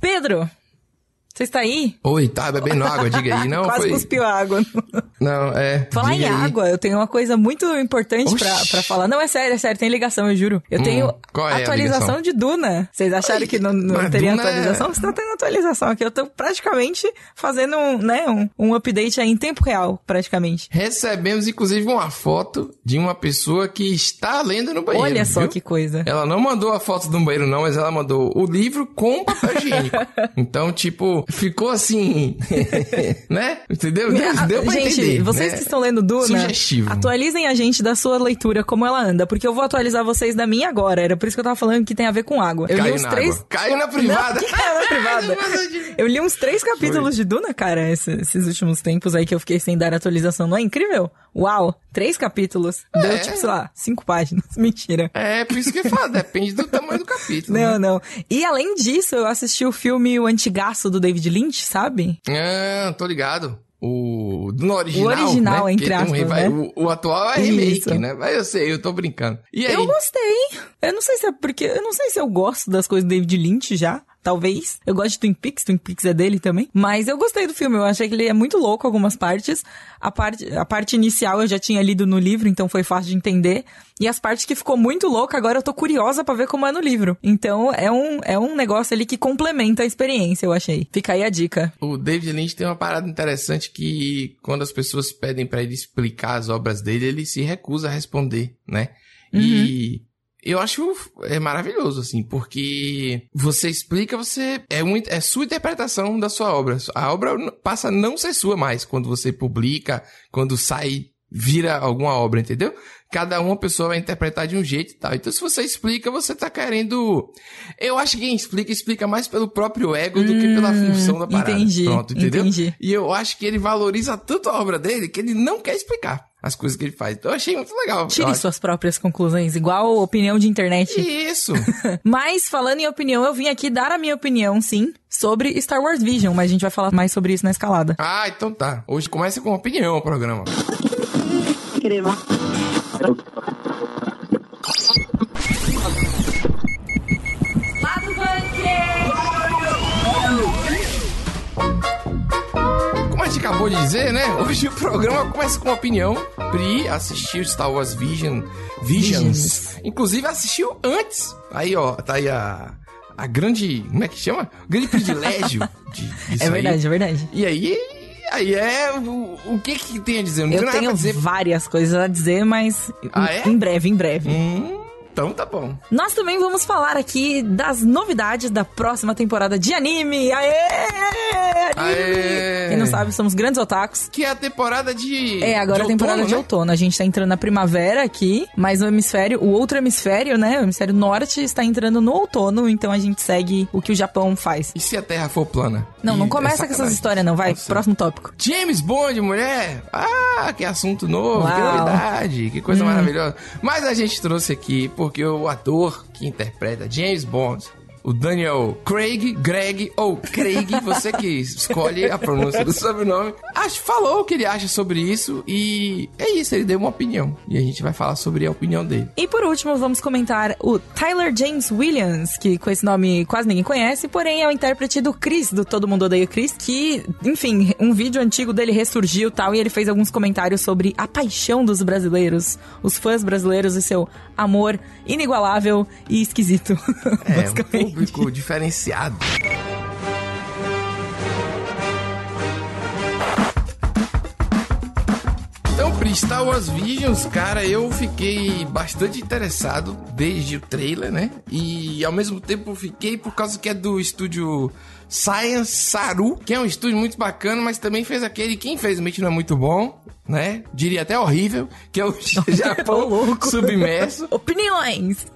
Pedro, você está aí? Oi, tá bebendo água, diga aí. Não, Quase foi... cuspiu água. Não, é. Falar em aí. água, eu tenho uma coisa muito importante pra, pra falar. Não, é sério, é sério, tem ligação, eu juro. Eu Hum, tenho é atualização de Duna. Vocês acharam Ai, que não, não teria Duna é- atualização? Você tá tendo atualização aqui. Eu tô praticamente fazendo um, né, um, um update aí em tempo real, praticamente. Recebemos, inclusive, uma foto de uma pessoa que está lendo no banheiro. Olha só viu? que coisa. Ela não mandou a foto do banheiro, não, mas ela mandou o livro com papel higiênico. então, tipo, ficou assim. né? Entendeu? Deu, deu pra gente, entender. vocês né? que estão lendo Duna, Sugestivo. atualizem a gente da sua leitura, como ela anda, porque eu vou atualizar vocês da minha agora. Era por isso que eu tava falando que tem a ver com água. Eu li Caiu uns na três. água. Caiu na privada. Não, caiu na privada? Eu li uns três capítulos de Duna, cara, esse- esses últimos tempos aí que eu fiquei sem dar atualização. Não é incrível? Uau, três capítulos. Deu, É. tipo, sei lá, cinco páginas. Mentira. É, por isso que eu falo, depende do tamanho do capítulo. Não, né? não. E além disso, eu assisti o filme O Antigaço do David Lynch, sabe? Ah, tô ligado. O no original, O original, né? entre um aspas, reva- né? o, o atual é remake, Isso. né? Mas eu sei, eu tô brincando. E aí? Eu gostei. Eu não sei se é porque. Eu não sei se eu gosto das coisas do David Lynch já. Talvez. Eu gosto de Twin Peaks, Twin Peaks é dele também. Mas eu gostei do filme. Eu achei que ele é muito louco algumas partes. A parte, a parte inicial eu já tinha lido no livro, então foi fácil de entender. E as partes que ficou muito louca, agora eu tô curiosa pra ver como é no livro. Então é um, é um negócio ali que complementa a experiência, eu achei. Fica aí a dica. O David Lynch tem uma parada interessante que quando as pessoas pedem pra ele explicar as obras dele, ele se recusa a responder, né? Uhum. E eu acho é maravilhoso assim, porque você explica, você é muito é sua interpretação da sua obra. A obra passa a não ser sua mais quando você publica, quando sai vira alguma obra, entendeu? Cada uma pessoa vai interpretar de um jeito e tal. Então, se você explica, você tá querendo. Eu acho que quem explica, explica mais pelo próprio ego do que pela Hum, função da parada. entendi, Pronto, entendeu? entendi. E eu acho que ele valoriza tanto a obra dele que ele não quer explicar as coisas que ele faz. Então, eu achei muito legal. Tire acho. suas próprias conclusões, igual opinião de internet. Isso. Mas, falando em opinião, eu vim aqui dar a minha opinião, sim, sobre Star Wars Vision, mas a gente vai falar mais sobre isso na escalada. ah, então tá. Hoje começa com opinião o programa. Como a gente acabou de dizer, né? Hoje o programa começa com opinião. Pri assistiu Star Wars Vision, Visions. Visions. Inclusive assistiu antes. Aí, ó, tá aí a, a grande. Como é que chama? Grande privilégio de, disso é verdade, aí. é verdade. E aí. Aí é. O, o que que tem a dizer? Eu tem nada tenho dizer. várias coisas a dizer, mas Ah, em- é? em breve, em breve. Hum, então tá bom. Nós também vamos falar aqui das novidades da próxima temporada de anime. Aê! Anime! Aê! Quem não sabe, somos grandes otakus. Que é a temporada de. É, agora de a temporada outono, de né? outono. A gente tá entrando na primavera aqui, mas o hemisfério, o outro hemisfério, né? O hemisfério norte está entrando no outono, então a gente segue o que o Japão faz. E se a Terra for plana? Não, E não é começa com essas histórias, não. Vai, Nossa. próximo tópico. James Bond, mulher! Ah, que assunto novo, que Uau. novidade, que coisa Hum. maravilhosa. Mas a gente trouxe aqui porque o ator que interpreta James Bond, o Daniel Craig, Greg ou Craig, você que escolhe a pronúncia do sobrenome, acho, falou o que ele acha sobre isso e é isso, ele deu uma opinião. E a gente vai falar sobre a opinião dele. E por último, vamos comentar o Tyler James Williams, que com esse nome quase ninguém conhece, porém é o intérprete do Chris, do Todo Mundo Odeia Chris, que, enfim, um vídeo antigo dele ressurgiu e tal, e ele fez alguns comentários sobre a paixão dos brasileiros, os fãs brasileiros e seu amor inigualável e esquisito. É, basicamente. Público diferenciado. Então, Pri, Star Wars Visions, cara, eu fiquei bastante interessado desde o trailer, né? E ao mesmo tempo fiquei por causa que é do estúdio Science Saru, que é um estúdio muito bacana, mas também fez aquele que infelizmente não é muito bom, né? Diria até horrível, que é o Japão louco. Submerso. Opiniões!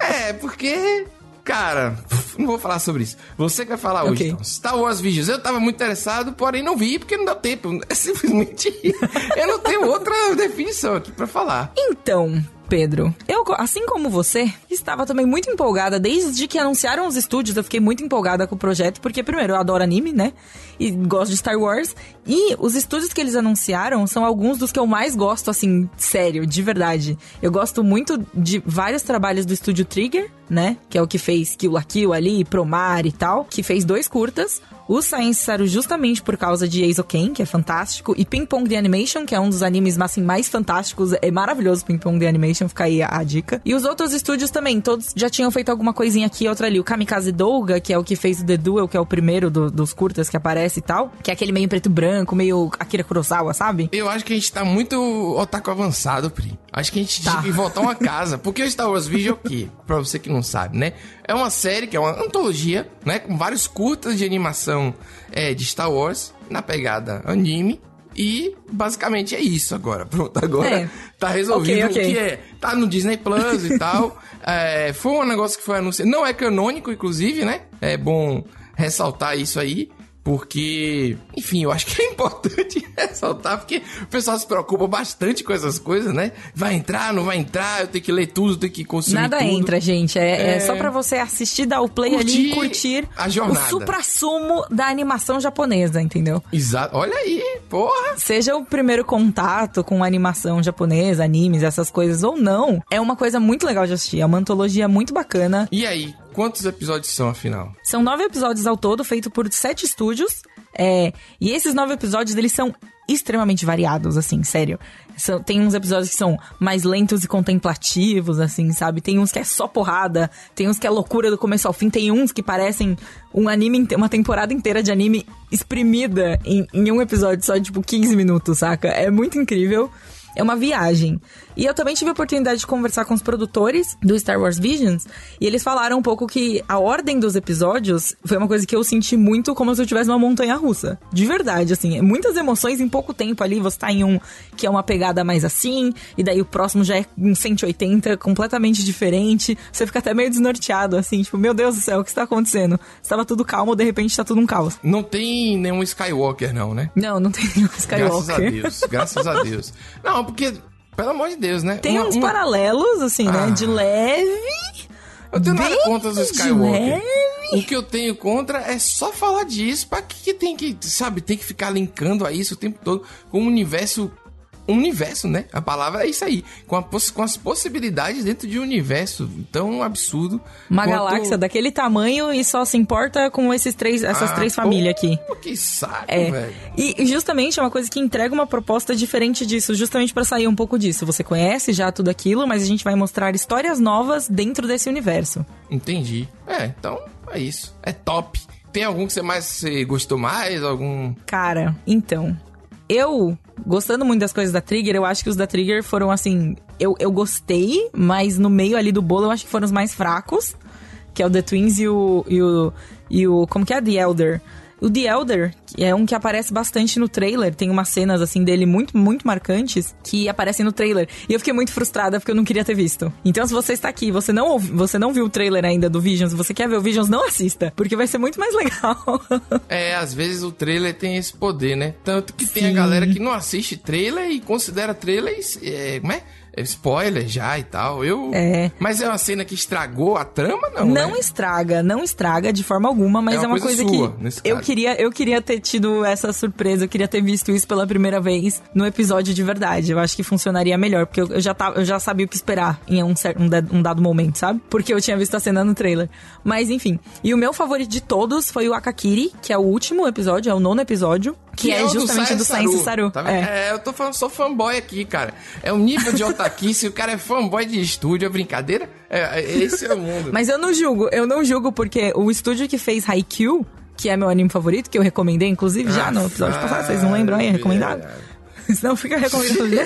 É, porque. Cara, não vou falar sobre isso. Você que vai falar hoje, Ok. então. Star Wars Visions. Eu tava muito interessado, porém não vi porque não deu tempo. É simplesmente. eu não tenho outra definição aqui pra falar. Então, Pedro. Eu, assim como você, estava também muito empolgada. Desde que anunciaram os estúdios, eu fiquei muito empolgada com o projeto, porque, primeiro, eu adoro anime, né? E gosto de Star Wars. E os estúdios que eles anunciaram são alguns dos que eu mais gosto, assim, sério, de verdade. Eu gosto muito de vários trabalhos do estúdio Trigger, né? Que é o que fez Kill la Kill ali, Promar e tal. Que fez dois curtas. O Science saiu justamente por causa de Ace Ken, que é fantástico, e Ping Pong The Animation, que é um dos animes assim, mais fantásticos. É maravilhoso Ping Pong The Animation, fica aí a, a, dica. E os outros estúdios também, todos já tinham feito alguma coisinha aqui outra ali. O Kamikaze Douga, que é o que fez o The Duel, que é o primeiro do, dos curtas que aparece e tal, que é aquele meio preto e branco, meio Akira Kurosawa, sabe? Eu acho que a gente tá muito otaku avançado, Pri. Acho que a gente tá. tinha que voltar uma casa. Porque o Star Wars Vision é o quê? Pra você que não sabe, né? É uma série que é uma antologia, né? Com vários curtas de animação é, de Star Wars, na pegada anime. E basicamente é isso agora. Pronto, agora é. tá resolvido okay, okay. o que é. Tá no Disney Plus e tal. É, foi um negócio que foi anunciado. Não é canônico, inclusive, né? É bom ressaltar isso aí. Porque, enfim, eu acho que é importante ressaltar, porque o pessoal se preocupa bastante com essas coisas, né? Vai entrar, não vai entrar, eu tenho que ler tudo, tenho que consumir Nada tudo. entra, gente. É, é... é só para você assistir, dar o play curtir ali e curtir a jornada. o supra-sumo da animação japonesa, entendeu? Exato. Olha aí, porra! Seja o primeiro contato com animação japonesa, animes, essas coisas ou não, é uma coisa muito legal de assistir. É uma antologia muito bacana. E aí, Quantos episódios são, afinal? São nove episódios ao todo, feito por sete estúdios. É, e esses nove episódios, eles são extremamente variados, assim, sério. São, tem uns episódios que são mais lentos e contemplativos, assim, sabe? Tem uns que é só porrada, tem uns que é loucura do começo ao fim, tem uns que parecem um anime, uma temporada inteira de anime exprimida em, em um episódio só, tipo, 15 minutos, saca? É muito incrível. É uma viagem. E eu também tive a oportunidade de conversar com os produtores do Star Wars Visions, e eles falaram um pouco que a ordem dos episódios foi uma coisa que eu senti muito como se eu estivesse numa montanha russa. De verdade, assim, muitas emoções em pouco tempo ali. Você tá em um que é uma pegada mais assim, e daí o próximo já é um 180, completamente diferente. Você fica até meio desnorteado, assim, tipo, meu Deus do céu, o que está acontecendo? Estava tudo calmo, de repente tá tudo um caos. Não tem nenhum Skywalker, não, né? Não, não tem nenhum Skywalker. Graças a Deus, graças a Deus. Não, porque pelo amor de Deus, né? Tem uma, uns uma... paralelos, assim, né? ah. né? De leve. Eu tenho nada contra os Skywalker. O que eu tenho contra é só falar disso. Pra que, que tem que, sabe, tem que ficar linkando a isso o tempo todo com um universo universo, né? A palavra é isso aí. Com, a, com as possibilidades dentro de um universo tão absurdo. Uma quanto... galáxia daquele tamanho e só se importa com esses três, essas ah, três famílias aqui. Que saco, é. velho. E justamente é uma coisa que entrega uma proposta diferente disso, justamente para sair um pouco disso. Você conhece já tudo aquilo, mas a gente vai mostrar histórias novas dentro desse universo. Entendi. É, então é isso. É top. Tem algum que você mais gostou mais? Algum. Cara, então eu, gostando muito das coisas da Trigger, eu acho que os da Trigger foram assim. Eu, eu gostei, mas no meio ali do bolo eu acho que foram os mais fracos. Que é o The Twins e o. E o, e o como que é? The Elder. O The Elder, que é um que aparece bastante no trailer, tem umas cenas assim dele muito, muito marcantes que aparecem no trailer. E eu fiquei muito frustrada porque eu não queria ter visto. Então, se você está aqui, você não você não viu o trailer ainda do Visions, você quer ver o Visions, não assista, porque vai ser muito mais legal. é, às vezes o trailer tem esse poder, né? Tanto que Sim. tem a galera que não assiste trailer e considera trailers, é, como é? Spoiler já e tal. Eu. É. Mas é uma cena que estragou a trama, não? Não né? estraga, não estraga de forma alguma, mas é uma, é uma coisa, coisa sua, que eu queria, eu queria ter tido essa surpresa, eu queria ter visto isso pela primeira vez no episódio de verdade. Eu acho que funcionaria melhor, porque eu, já tava, eu já sabia o que esperar em um, certo, um, dado momento, sabe? Porque eu tinha visto a cena no trailer. Mas enfim. E o meu favorito de todos foi o Akakiri, que é o último episódio, é o nono episódio. Que, que é, é justamente do Science Saru. Tá é. é. eu tô falando, sou fanboy aqui, cara. É o nível de otaku, se o cara é fanboy de estúdio, é brincadeira? É, é, esse é o mundo. Mas eu não julgo, eu não julgo porque o estúdio que fez Haikyuu, que é meu anime favorito, que eu recomendei, inclusive, já no episódio passado, vocês não lembram aí? Recomendado? Senão fica recomendando.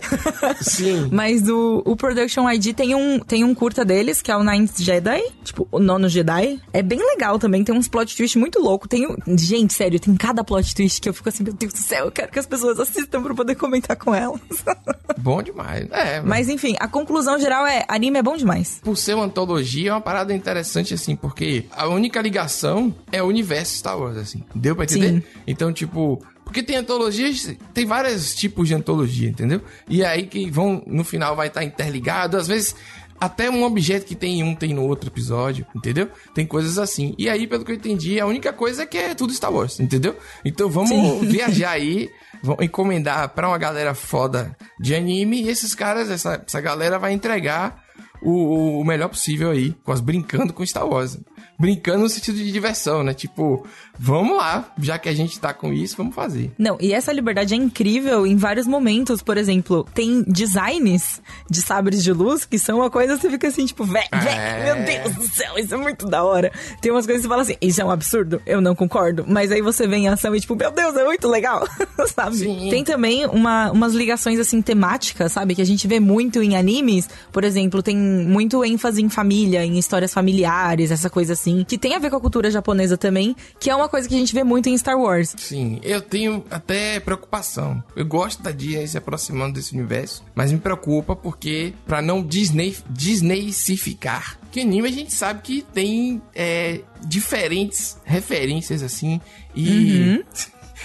Sim. Mas o, o Production ID tem um, tem um curta deles, que é o Ninth Jedi. Tipo, o nono Jedi. É bem legal também. Tem uns plot twists muito loucos. Tem. Gente, sério, tem cada plot twist que eu fico assim, meu Deus do céu, eu quero que as pessoas assistam pra poder comentar com elas. Bom demais. É. Mas enfim, a conclusão geral é: anime é bom demais. Por ser uma antologia, é uma parada interessante, assim, porque a única ligação é o universo Star Wars, assim. Deu pra entender? Sim. Então, tipo, Porque tem antologias, tem vários tipos de antologia, entendeu? E aí que vão, no final vai estar interligado, às vezes até um objeto que tem em um tem no outro episódio, entendeu? Tem coisas assim. E aí, pelo que eu entendi, a única coisa é que é tudo Star Wars, entendeu? Então vamos Sim. viajar aí, vamos encomendar pra uma galera foda de anime e esses caras, essa, essa galera vai entregar o, o melhor possível aí, com as brincando com Star Wars brincando no sentido de diversão, né? Tipo, vamos lá, já que a gente tá com isso, vamos fazer. Não, e essa liberdade é incrível em vários momentos. Por exemplo, tem designs de sabres de luz que são uma coisa que você fica assim, tipo, velho, é... meu Deus do céu, isso é muito da hora. Tem umas coisas que você fala assim, isso é um absurdo, eu não concordo. Mas aí você vem em ação e, tipo, meu Deus, é muito legal, sabe? Sim. Tem também uma, umas ligações, assim, temáticas, sabe? Que a gente vê muito em animes. Por exemplo, tem muito ênfase em família, em histórias familiares, essa coisa assim assim, que tem a ver com a cultura japonesa também, que é uma coisa que a gente vê muito em Star Wars. Sim, eu tenho até preocupação. Eu gosto da Disney se aproximando desse universo, mas me preocupa porque, para não Disney, Disneycificar, que anime a gente sabe que tem é, diferentes referências assim e. Uhum.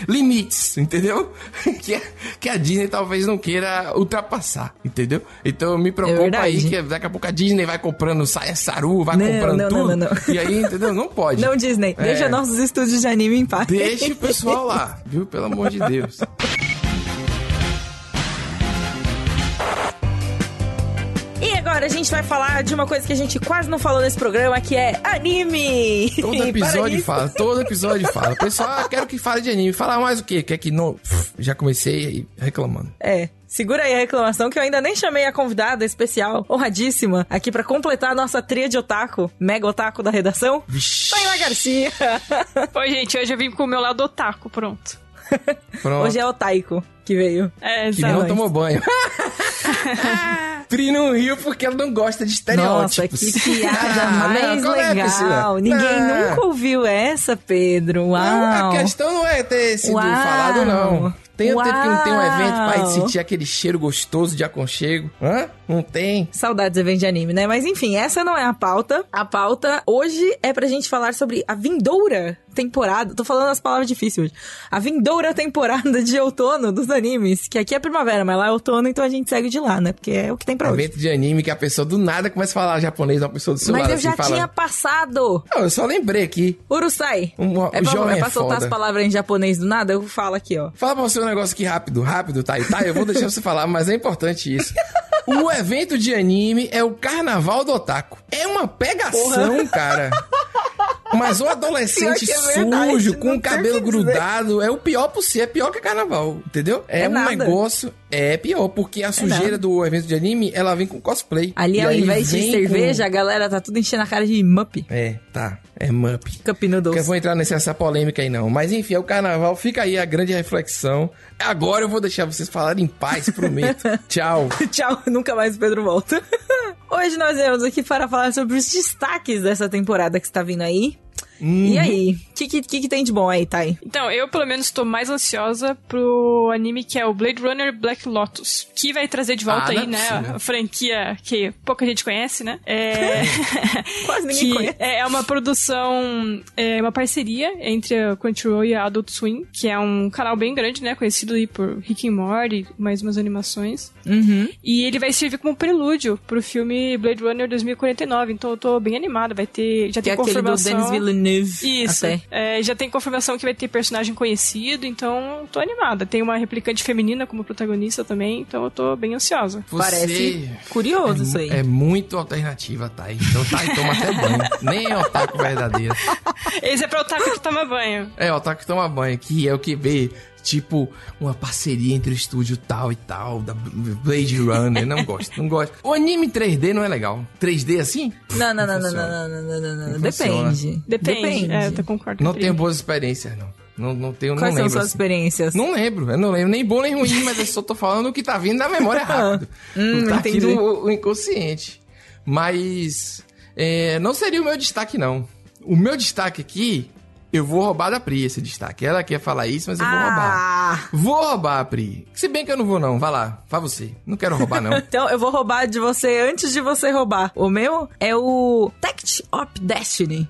Limites, entendeu? que, que a Disney talvez não queira ultrapassar, entendeu? Então me preocupa é aí que daqui a pouco a Disney vai comprando saia saru, vai não, comprando não, tudo. Não, e aí, entendeu? Não pode. Não, Disney, é. deixa nossos estúdios de anime em paz. Deixa o pessoal lá, viu? Pelo amor de Deus. agora a gente vai falar de uma coisa que a gente quase não falou nesse programa, que é anime. Todo episódio fala, todo episódio fala. Pessoal, ah, quero que fale de anime. Falar mais o quê? Quer que não... Já comecei reclamando. É. Segura aí a reclamação que eu ainda nem chamei a convidada especial, honradíssima, aqui para completar a nossa tria de otaku, mega otaku da redação, Taylor Garcia. Oi, gente, hoje eu vim com o meu lado otaku, pronto. Pronto. Hoje é o Taiko que veio. É, que não tomou banho. Pri não riu porque ela não gosta de estereótipos. Nossa, que piada mais não, é legal. É Ninguém não. nunca ouviu essa, Pedro. Uau. Não, a questão não é ter sido Uau. falado, não. Tem o tempo que não tem um evento pra sentir aquele cheiro gostoso de aconchego. Hã? Não tem. Saudades de evento de anime, né? Mas enfim, essa não é a pauta. A pauta hoje é pra gente falar sobre a vindoura temporada. Tô falando as palavras difíceis hoje. A vindoura temporada de outono dos animes. Que aqui é primavera, mas lá é outono, então a gente segue de lá, né? Porque é o que tem pra hoje. Evento de anime que a pessoa do nada começa a falar japonês, uma pessoa do seu mas lado. Mas eu assim, já fala... tinha passado. Não, eu só lembrei aqui. Urusai. Um, é pra, é pra soltar as palavras em japonês do nada? Eu falo aqui, ó. Fala pra você um negócio aqui rápido, rápido, tá? Tá, eu vou deixar você falar, mas é importante isso. O evento de anime é o Carnaval do Otaku. É uma pegação, Porra. cara. Mas o adolescente é sujo, com o cabelo grudado, é o pior possível. É pior que carnaval, entendeu? É, é um nada. negócio. É pior, porque a é sujeira é do evento de anime, ela vem com cosplay. Ali, ao invés de cerveja, com... a galera tá tudo enchendo a cara de mup. É, tá. É mup. Cup noodles. Eu vou entrar nessa polêmica aí, não. Mas enfim, é o carnaval. Fica aí a grande reflexão. Agora eu vou deixar vocês falarem em paz, prometo. Tchau. Tchau. Nunca mais o Pedro volta. Hoje nós viemos aqui para falar sobre os destaques dessa temporada que está vindo aí. Uhum. E aí? O que, que, que, tem de bom aí, Thay? Então, eu pelo menos estou mais ansiosa pro anime que é o Blade Runner Black Lotus, que vai trazer de volta ah, aí, né, a franquia que pouca gente conhece, né? É... Quase ninguém conhece. É uma produção, é uma parceria entre a Crunchyroll e a Adult Swim, que é um canal bem grande, né, conhecido aí por Rick and Morty, mais umas animações. Uhum. E ele vai servir como prelúdio pro filme Blade Runner 2049, então eu tô bem animada, vai ter, já que tem é confirmação. Denis Villeneuve Villeneuve. Isso. É, já tem confirmação que vai ter personagem conhecido, então tô animada. Tem uma replicante feminina como protagonista também, então eu tô bem ansiosa. Você Parece curioso é, isso aí. É muito alternativa, Thay. Então Thay toma até banho. Nem é otaku verdadeiro. Esse é pra otaku que toma banho. É, otaku que toma banho, que é o que vê tipo uma parceria entre o estúdio tal e tal, da Blade Runner. Não gosto, não gosto. O anime 3D não é legal. 3D assim? Não, não, não, não, não, não, não, não, não, Depende. Depende. Depende. É, eu concordo. Não tenho boas experiências, não. Não, não tenho, Quais não lembro. são suas assim. experiências? Não lembro, eu não lembro. Nem bom nem ruim, mas eu só tô falando o que tá vindo da memória rápido. hum, tá aqui no, no inconsciente. Mas é, não seria o meu destaque, não. O meu destaque aqui eu vou roubar da Pri esse destaque. Ela quer falar isso, mas eu vou ah. roubar. Vou roubar, Pri. Se bem que eu não vou, não. Vai lá, faz você. Não quero roubar, não. então eu vou roubar de você antes de você roubar. O meu é o Tact of Destiny.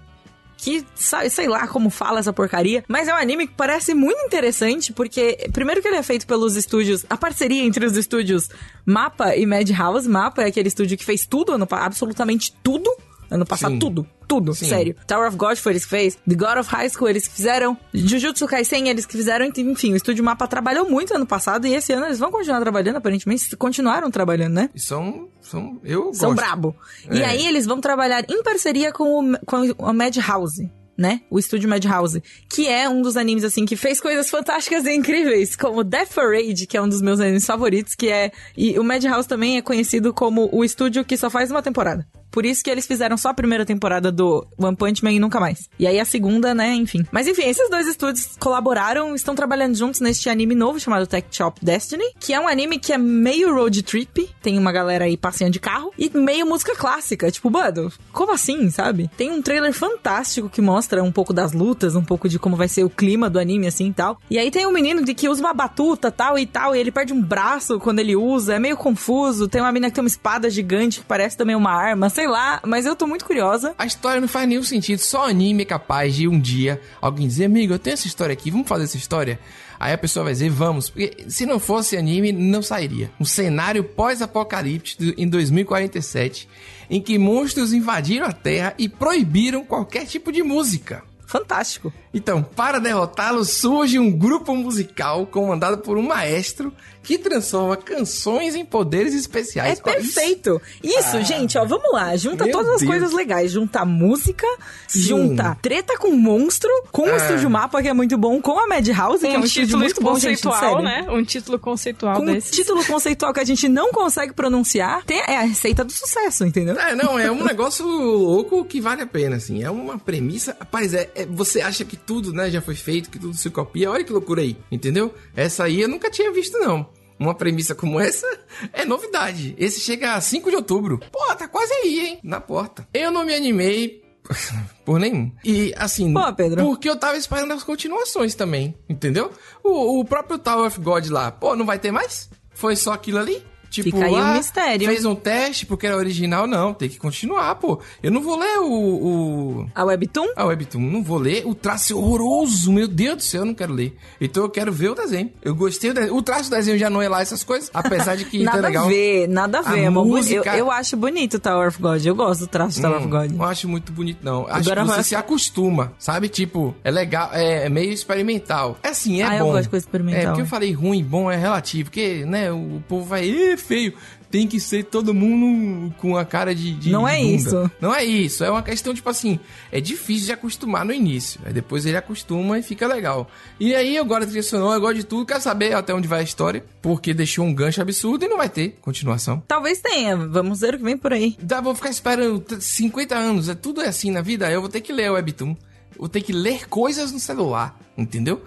que sei lá como fala essa porcaria, mas é um anime que parece muito interessante, porque primeiro que ele é feito pelos estúdios, a parceria entre os estúdios Mapa e Madhouse. Mapa é aquele estúdio que fez tudo, absolutamente tudo ano passado, Sim. tudo. Tudo, Sim. sério. Tower of God foi eles que fez. The God of High School eles que fizeram. Jujutsu Kaisen eles que fizeram. Enfim, o Estúdio Mapa trabalhou muito ano passado e esse ano eles vão continuar trabalhando, aparentemente. Continuaram trabalhando, né? E são... são eu São gosto. brabo. É. E aí eles vão trabalhar em parceria com, o, com a Madhouse né? O estúdio Madhouse, que é um dos animes, assim, que fez coisas fantásticas e incríveis, como Death Parade, que é um dos meus animes favoritos, que é... E o Madhouse também é conhecido como o estúdio que só faz uma temporada. Por isso que eles fizeram só a primeira temporada do One Punch Man e nunca mais. E aí a segunda, né, enfim. Mas enfim, esses dois estúdios colaboraram, estão trabalhando juntos neste anime novo chamado Tech Shop Destiny, que é um anime que é meio road trip, tem uma galera aí passeando de carro, e meio música clássica. Tipo, mano, como assim, sabe? Tem um trailer fantástico que mostra um pouco das lutas, um pouco de como vai ser o clima do anime, assim e tal. E aí tem um menino de que usa uma batuta tal e tal, e ele perde um braço quando ele usa, é meio confuso. Tem uma menina que tem uma espada gigante que parece também uma arma sei lá, mas eu tô muito curiosa. A história não faz nenhum sentido, só anime é capaz de um dia alguém dizer, amigo, eu tenho essa história aqui, vamos fazer essa história? Aí a pessoa vai dizer, vamos. Porque se não fosse anime, não sairia. Um cenário pós-apocalíptico em 2047, em que monstros invadiram a Terra e proibiram qualquer tipo de música. Fantástico. Então, para derrotá-lo, surge um grupo musical comandado por um maestro que transforma canções em poderes especiais. É perfeito. Isso, isso ah, gente, ó, vamos lá. Junta todas Deus. as coisas legais. Junta música, Sim. junta treta com monstro, com ah. o Estúdio Mapa, que é muito bom, com a Madhouse, um que é um estúdio muito bom, gente, conceitual, né? Um título conceitual com desses. um título conceitual que a gente não consegue pronunciar. Tem, é a receita do sucesso, entendeu? É, não, é um negócio louco que vale a pena, assim. É uma premissa... Rapaz, é, é, você acha que tudo, né, já foi feito, que tudo se copia. Olha que loucura aí, entendeu? Essa aí eu nunca tinha visto, não uma premissa como essa é novidade. Esse chega a 5 de outubro. Pô, tá quase aí, hein? Na porta. Eu não me animei por nenhum. E assim, Pô, Pedro. porque eu tava esperando as continuações também, entendeu? O, o próprio Tower of God lá, pô, não vai ter mais? Foi só aquilo ali? Tipo, Fica aí ah, um mistério. Fez um teste porque era original, não. Tem que continuar, pô. Eu não vou ler o. o... A Webtoon? A Webtoon. Não vou ler. O traço é horroroso. Meu Deus do céu, eu não quero ler. Então eu quero ver o desenho. Eu gostei do desenho. O traço do desenho já não é lá essas coisas. Apesar de que. nada tá legal. a ver, nada a ver. A música... eu, eu acho bonito o Tower of God. Eu gosto do traço do Tower of hum, God. Não acho muito bonito, não. Acho Agora que você se acostuma, sabe? Tipo, é legal, é meio experimental. É assim, é ah, bom. eu gosto de coisa experimental. É, porque eu falei ruim, bom é relativo. Porque, né, o povo vai, é feio tem que ser todo mundo com a cara de. de não de é bunda. isso. Não é isso. É uma questão, tipo assim, é difícil de acostumar no início. Aí depois ele acostuma e fica legal. E aí eu gosto de trilha sonora, eu gosto de tudo, quero saber até onde vai a história, porque deixou um gancho absurdo e não vai ter continuação. Talvez tenha, vamos ver o que vem por aí. Dá, vou ficar esperando 50 anos, é tudo é assim na vida, eu vou ter que ler o Webtoon. Vou ter que ler coisas no celular, entendeu?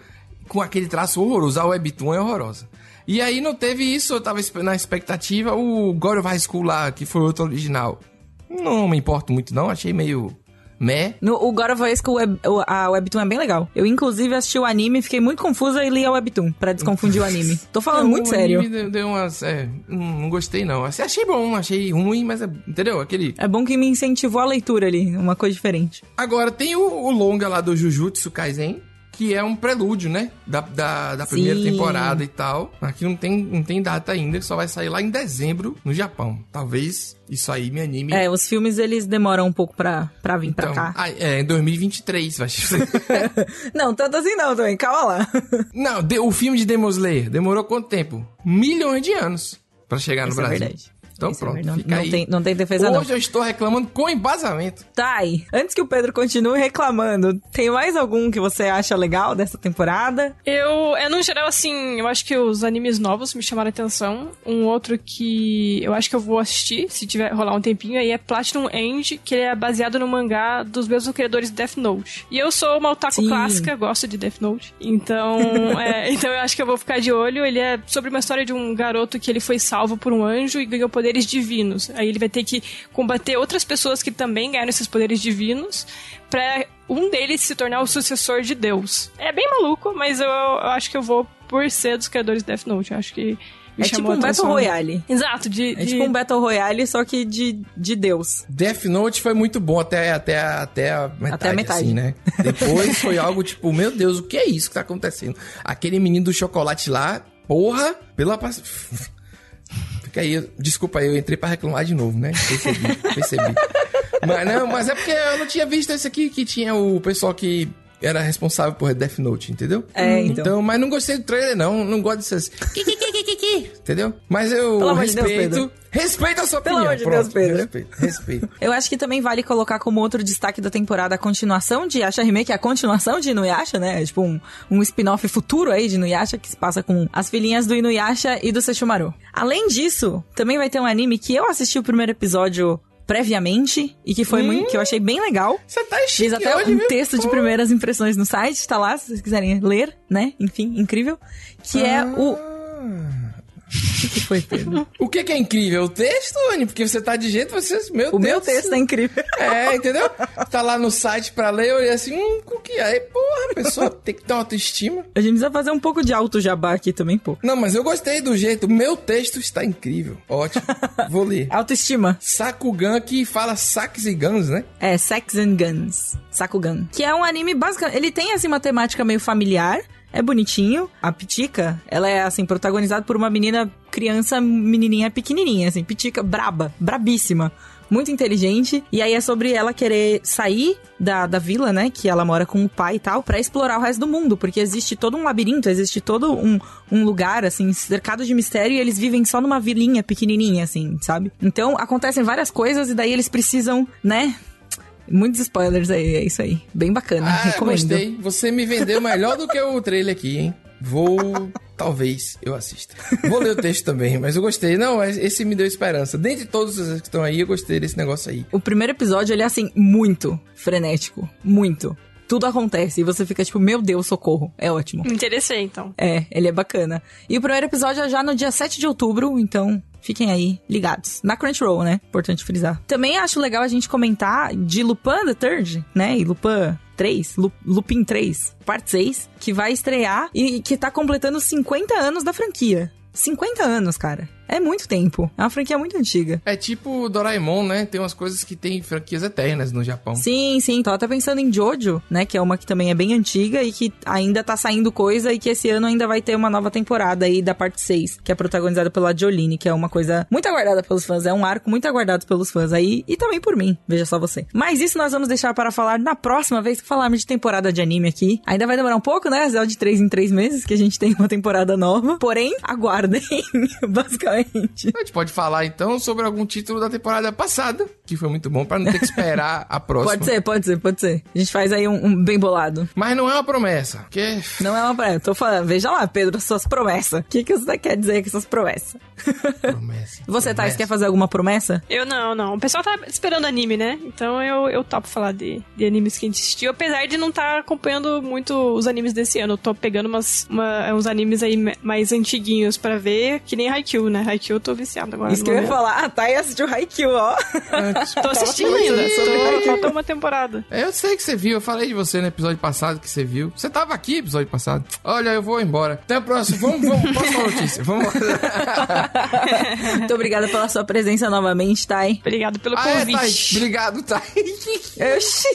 Com aquele traço horroroso. A Webtoon é horrorosa. E aí não teve isso, eu tava na expectativa. O God of High School lá, que foi outro original. Não me importo muito não, achei meio... Meh. No, o God of High School, web, a Webtoon é bem legal. Eu, inclusive, assisti o anime, fiquei muito confusa e li a Webtoon, pra desconfundir o anime. Tô falando muito sério. Deu, deu umas... É, não, gostei, não. Achei bom, achei ruim, mas... É, entendeu? Aquele... É bom que me incentivou a leitura ali, uma coisa diferente. Agora, tem o, o longa lá do Jujutsu Kaisen, que é um prelúdio, né? Da, da, da primeira temporada e tal. Aqui não tem, não tem data ainda, só vai sair lá em dezembro no Japão. Talvez isso aí me anime. É, os filmes eles demoram um pouco pra, pra vir então, pra cá. Ah, é, em 2023, vai ser. não, tanto assim não também, calma lá. não, de, o filme de Demon Slayer demorou quanto tempo? Milhões de anos pra chegar no Isso é Brasil. É verdade. Então Isso é pronto, não, fica não aí. Tem, não tem defesa Hoje não. Hoje eu estou reclamando com embasamento. Tá aí. Antes que o Pedro continue reclamando, tem mais algum que você acha legal dessa temporada? Eu, é no geral, assim, eu acho que os animes novos me chamaram a atenção. Um outro que eu acho que eu vou assistir, se tiver rolar um tempinho, aí é Platinum End, que ele é baseado no mangá dos mesmos criadores de Death Note. E eu sou uma otaku Sim. clássica, gosto de Death Note. Então, é, então eu acho que eu vou ficar de olho. Ele é sobre uma história de um garoto que ele foi salvo por um anjo e ganhou poderes divinos. Aí ele vai ter que combater outras pessoas que também ganharam esses poderes divinos para um deles se tornar o sucessor de Deus. É bem maluco, mas eu, eu, acho que eu vou por ser dos criadores de Death Note. Eu acho que me é tipo um. Battle Royale. Exato, de. É de- tipo um Battle Royale, só que de, de Deus. Death Note foi muito bom até, até, até a metade, Até a metade. assim, né? Depois foi algo tipo, meu Deus, o que é isso que tá acontecendo? Aquele menino do chocolate lá, porra, pela... Fica aí, desculpa aí, eu entrei pra reclamar de novo, né? Percebi, percebi. Mas não, mas é porque eu não tinha visto esse aqui, que tinha o pessoal que era responsável por Death Note, entendeu? É, então. mas não gostei do trailer, não. Não gosto dessas. Entendeu? Mas eu Pelo de Deus, respeito a sua Pelo opinião. amor de Pronto, Deus, Pedro. Respeito, respeito. Eu acho que também vale colocar como outro destaque da temporada a continuação de Yasha Remake, a continuação de Inuyasha, né? É tipo um, um spin-off futuro aí de Inuyasha que se passa com as filhinhas do Inuyasha e do Sesshomaru. Além disso, também vai ter um anime que eu assisti o primeiro episódio previamente e que foi muito, que eu achei bem legal. Você tá Fiz chique até hoje, um viu? texto de primeiras impressões no site, tá lá, se vocês quiserem ler, né? Enfim, incrível. Que é o. O que foi, Pedro? O que, que é incrível? O texto, Anny? Porque você tá de jeito, você... Meu O Deus. meu texto é incrível. É, entendeu? Tá lá no site pra ler, eu olhei assim, hum, o que é? Porra, a pessoa tem que ter uma autoestima. A gente precisa fazer um pouco de alto jabá aqui também, pô. Não, mas eu gostei do jeito. O meu texto está incrível. Ótimo. Vou ler. Autoestima. Sakugan que fala saques e guns, né? É, Sex and Guns. Sakugan. Que é um anime basicamente. Ele tem, assim, uma temática meio familiar. É bonitinho. A Pitica, ela é, assim, protagonizada por uma menina, criança, menininha pequenininha, assim, Pitica braba, brabíssima. Muito inteligente. E aí é sobre ela querer sair da, da vila, né? Que ela mora com o pai e tal, pra explorar o resto do mundo. Porque existe todo um labirinto, existe todo um, um lugar, assim, cercado de mistério. E eles vivem só numa vilinha pequenininha, assim, sabe? Então acontecem várias coisas e daí eles precisam, né? Muitos spoilers aí, é isso aí. Bem bacana, Ah, recomendo. gostei. Você me vendeu melhor do que o trailer aqui, hein? Vou. Talvez eu assista. Vou ler o texto também, mas eu gostei. Não, esse me deu esperança. Dentre todos os que estão aí, eu gostei desse negócio aí. O primeiro episódio, ele é assim, muito frenético. Muito. Tudo acontece e você fica tipo, meu Deus, socorro. É ótimo. Me interessei, então. É, ele é bacana. E o primeiro episódio é já no dia 7 de outubro, então fiquem aí ligados. Na Crunchyroll, né? Importante frisar. Também acho legal a gente comentar de Lupin the Third, né? E Lupin 3, Lu- Lupin 3, parte 6, que vai estrear e que tá completando 50 anos da franquia. 50 anos, cara. É muito tempo. É uma franquia muito antiga. É tipo Doraemon, né? Tem umas coisas que tem franquias eternas no Japão. Sim, sim. Tô até pensando em Jojo, né? Que é uma que também é bem antiga e que ainda tá saindo coisa e que esse ano ainda vai ter uma nova temporada aí da parte 6, que é protagonizada pela Jolene, que é uma coisa muito aguardada pelos fãs. É um arco muito aguardado pelos fãs aí e também por mim. Veja só você. Mas isso nós vamos deixar para falar na próxima vez que falarmos de temporada de anime aqui. Ainda vai demorar um pouco, né? Zé de 3 em 3 meses que a gente tem uma temporada nova. Porém, aguardem, basicamente. A gente pode falar então sobre algum título da temporada passada, que foi muito bom, pra não ter que esperar a próxima. Pode ser, pode ser, pode ser. A gente faz aí um, um bem bolado. Mas não é uma promessa, porque Não é uma promessa. Tô falando, veja lá, Pedro, suas promessas. O que, que você quer dizer com essas promessas? promessa. Você, Thais, promessa. quer fazer alguma promessa? Eu não, não. O pessoal tá esperando anime, né? Então eu, eu topo falar de, de animes que a gente assistiu, apesar de não estar acompanhando muito os animes desse ano. Eu tô pegando umas, uma- uns animes aí mais antiguinhos pra ver, que nem Haikyuu, né? Haikyuu eu tô viciado agora. Isso que eu ia falar. Ah, Thay assistiu Haikyuu, ó. Tô assistindo ainda. Tô, faltou uma temporada. É, Eu sei que você viu, eu falei de você no episódio passado que você viu. Você tava aqui no episódio passado. Olha, eu vou embora. Até a próxima. Vamos, vamos, próxima notícia. Vamos. Muito obrigada pela sua presença novamente, Thay. Obrigado pelo Ah, é, convite. Thay. Obrigado, Thay. Oxi,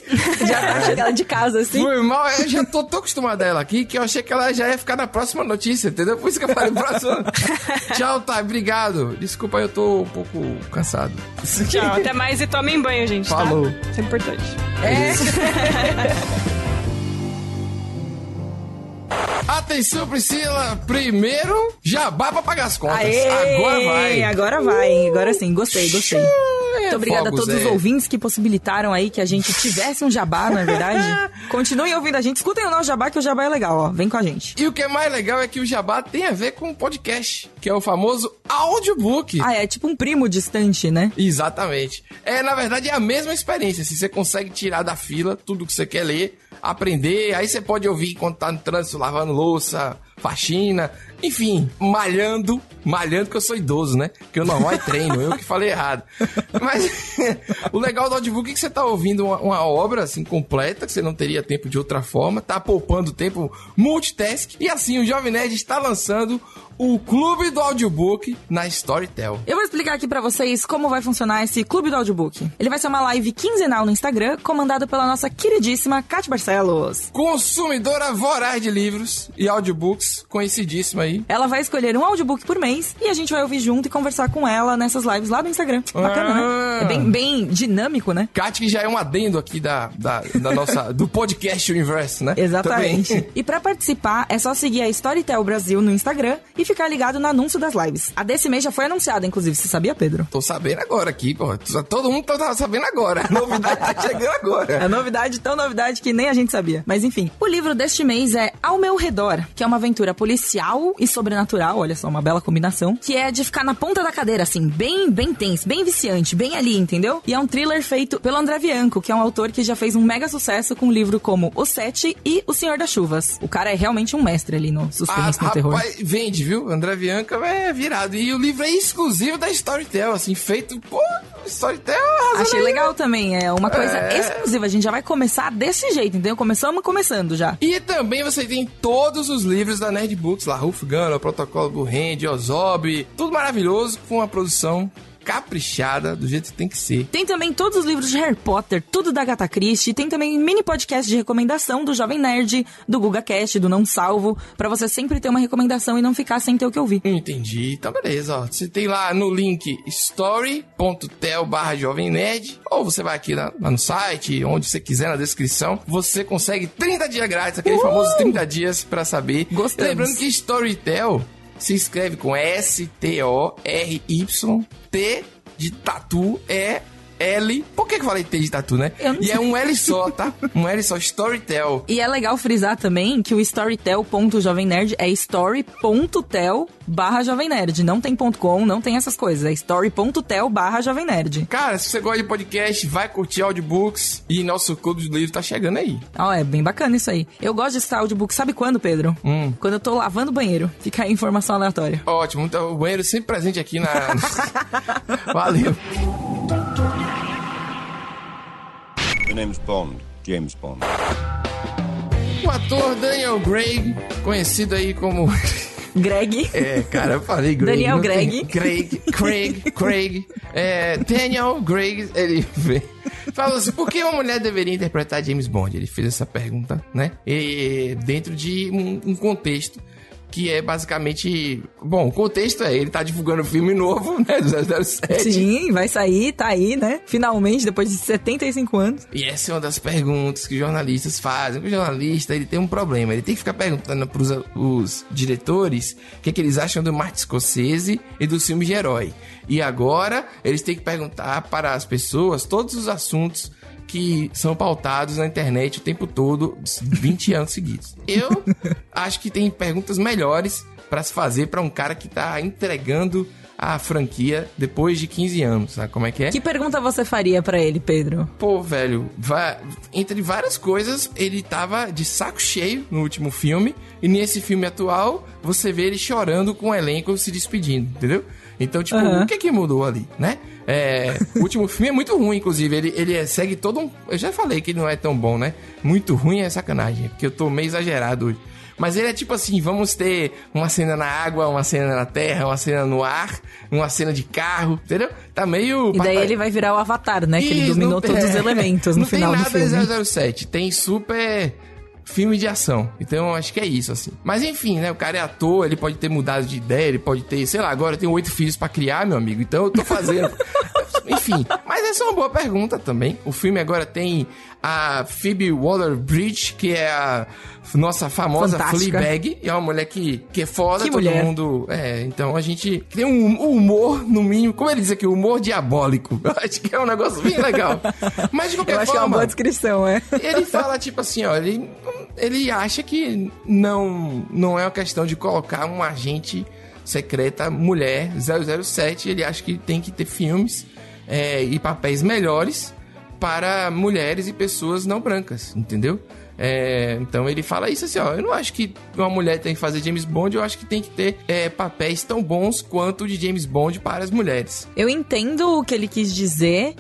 já tá chegando de casa assim. Foi mal, eu já tô tão acostumado a ela aqui que eu achei que ela já ia ficar na próxima notícia, entendeu? Por isso que eu falei próxima. Tchau, Thay, obrigado. Desculpa, eu tô um pouco cansado. Tchau, até mais e tomem banho, gente. tá? Falou. Isso é importante. É. Atenção, Priscila. Primeiro, jabá pra pagar as contas. Aê, Agora vai. Agora vai. Agora sim, gostei, gostei. Muito obrigada a todos os é. ouvintes que possibilitaram aí que a gente tivesse um jabá, não é verdade? Continuem ouvindo a gente. Escutem o nosso jabá, que o jabá é legal, ó. Vem com a gente. E o que é mais legal é que o jabá tem a ver com o podcast, que é o famoso audiobook. Ah, é tipo um primo distante, né? Exatamente. É, na verdade, é a mesma experiência. Se você consegue tirar da fila tudo que você quer ler, aprender, aí você pode ouvir enquanto tá no trânsito, lavando louça, faxina, Enfim, malhando, malhando que eu sou idoso, né? Que eu não vai treino, eu que falei errado. Mas o legal do audiobook é que você tá ouvindo uma, uma, obra assim completa, que você não teria tempo de outra forma, tá poupando tempo multitask. E assim, o Jovem Nerd está lançando o Clube do Audiobook na Storytel. Eu vou explicar aqui para vocês como vai funcionar esse Clube do Audiobook. Ele vai ser uma live quinzenal no Instagram, comandado pela nossa queridíssima Kátia Barcelos. Consumidora voraz de livros e audiobooks, conhecidíssima aí. Ela vai escolher um audiobook por mês e a gente vai ouvir junto e conversar com ela nessas lives lá do Instagram. Bacana, né? ah. né? É bem, bem dinâmico, né? Kátia que já é um adendo aqui da, da, da nossa, do podcast Universo, né? Exatamente. Também. E para participar, é só seguir a Storytel Brasil no Instagram e ficar ligado no anúncio das lives. A desse mês já foi anunciada, inclusive. Você sabia, Pedro? Tô sabendo agora aqui, pô. Todo mundo tá sabendo agora. A novidade tá chegando agora. É novidade, tão novidade que nem a gente sabia. Mas enfim, o livro deste mês é Ao Meu Redor, que é uma aventura policial e sobrenatural, olha só, uma bela combinação, que é de ficar na ponta da cadeira, assim, bem, bem tenso, bem viciante, bem ali, entendeu? E é um thriller feito pelo André Bianco, que é um autor que já fez um mega sucesso com um livro como O Sete e O Senhor das Chuvas. O cara é realmente um mestre ali no suspense, ah, no terror. Rapaz, vende, viu? André Bianca é virado. E o livro é exclusivo da Storytel, assim, feito por Storytel. Achei legal também. É uma coisa é... exclusiva. A gente já vai começar desse jeito, entendeu? Começamos começando já. E também você tem todos os livros da Nerd Books, lá, Ruf Gunner, o Protocolo do Hand, Ozob, tudo maravilhoso, com uma produção caprichada, do jeito que tem que ser. Tem também todos os livros de Harry Potter, tudo da Agatha Christie. Tem também mini podcast de recomendação do Jovem Nerd, do GugaCast, do Não Salvo, para você sempre ter uma recomendação e não ficar sem ter o que ouvir. Entendi. Então, beleza, ó. Você tem lá no link story.tel barra Jovem Nerd, ou você vai aqui lá, lá, no site, onde você quiser, na descrição. Você consegue 30 dias grátis, aquele famoso 30 dias para saber. Gostei. Lembrando que Storytel se escreve com S-T-O-R-Y-T de tatu é L. Por que, que eu falei T de tatu, né? e é um L só, tá? Um L só, Storytel. E é legal frisar também que o storytel.jovemnerd é story.tel barra Jovem Nerd. Não tem ponto .com, não tem essas coisas. É story.tel barra Jovem Nerd. Cara, se você gosta de podcast, vai curtir audiobooks e nosso clube de livros tá chegando aí. Ó, oh, é bem bacana isso aí. Eu gosto de escutar audiobook, sabe quando, Pedro? Hum. Quando eu tô lavando o banheiro. Fica aí informação aleatória. Ótimo, então o banheiro sempre presente aqui na... Valeu. Name's Bond, James Bond. O ator Daniel Craig, conhecido aí como Greg. É, cara, eu falei Greg. Daniel Greg. Craig, Craig, Craig. É, Daniel Greg, ele falou assim, por que uma mulher deveria interpretar James Bond? Ele fez essa pergunta, né? E, dentro de um, um contexto que é basicamente. Bom, o contexto é: ele tá divulgando um filme novo, né? Do 007. Sim, vai sair, tá aí, né? Finalmente, depois de 75 anos. E essa é uma das perguntas que jornalistas fazem. O jornalista, ele tem um problema. Ele tem que ficar perguntando pros os diretores o que, é que eles acham do Martin Scorsese e dos filmes de herói. E agora, eles têm que perguntar para as pessoas todos os assuntos que são pautados na internet o tempo todo, 20 anos seguidos. Eu acho que tem perguntas melhores para se fazer para um cara que tá entregando a franquia depois de 15 anos, sabe como é que é? Que pergunta você faria para ele, Pedro? Pô, velho, vai... entre várias coisas, ele tava de saco cheio no último filme, e nesse filme atual, você vê ele chorando com o elenco se despedindo, entendeu? Então, tipo, uhum. o que que mudou ali, né? É, o último filme é muito ruim, inclusive. Ele, ele é, segue todo um. Eu já falei que ele não é tão bom, né? Muito ruim é sacanagem, porque eu tô meio exagerado hoje. Mas ele é tipo assim: vamos ter uma cena na água, uma cena na terra, uma cena no ar, uma cena de carro, entendeu? Tá meio. E daí ele vai virar o Avatar, né? Isso, que ele dominou não, todos os elementos no final do filme. Não tem nada 007. Tem super filme de ação. Então acho que é isso, assim. Mas enfim, né? O cara é ator, ele pode ter mudado de ideia, ele pode ter, sei lá, agora eu tenho oito filhos para criar, meu amigo. Então eu tô fazendo. enfim, mas essa é uma boa pergunta também. O filme agora tem a Phoebe Waller-Bridge, que é a nossa famosa Fantástica. Fleabag, e é uma mulher que, que é foda, que todo mulher. mundo... É, então a gente tem um humor, no mínimo, como ele diz aqui, humor diabólico. Eu acho que é um negócio bem legal. Mas de qualquer Eu acho forma... que é uma boa descrição, é. Ele fala, tipo assim, ó, ele, ele acha que não, não é uma questão de colocar um agente secreta mulher 007, ele acha que tem que ter filmes é, e papéis melhores para mulheres e pessoas não brancas, entendeu? É, então ele fala isso assim, ó, eu não acho que uma mulher tem que fazer James Bond, eu acho que tem que ter é, papéis tão bons quanto o de James Bond para as mulheres. Eu entendo o que ele quis dizer,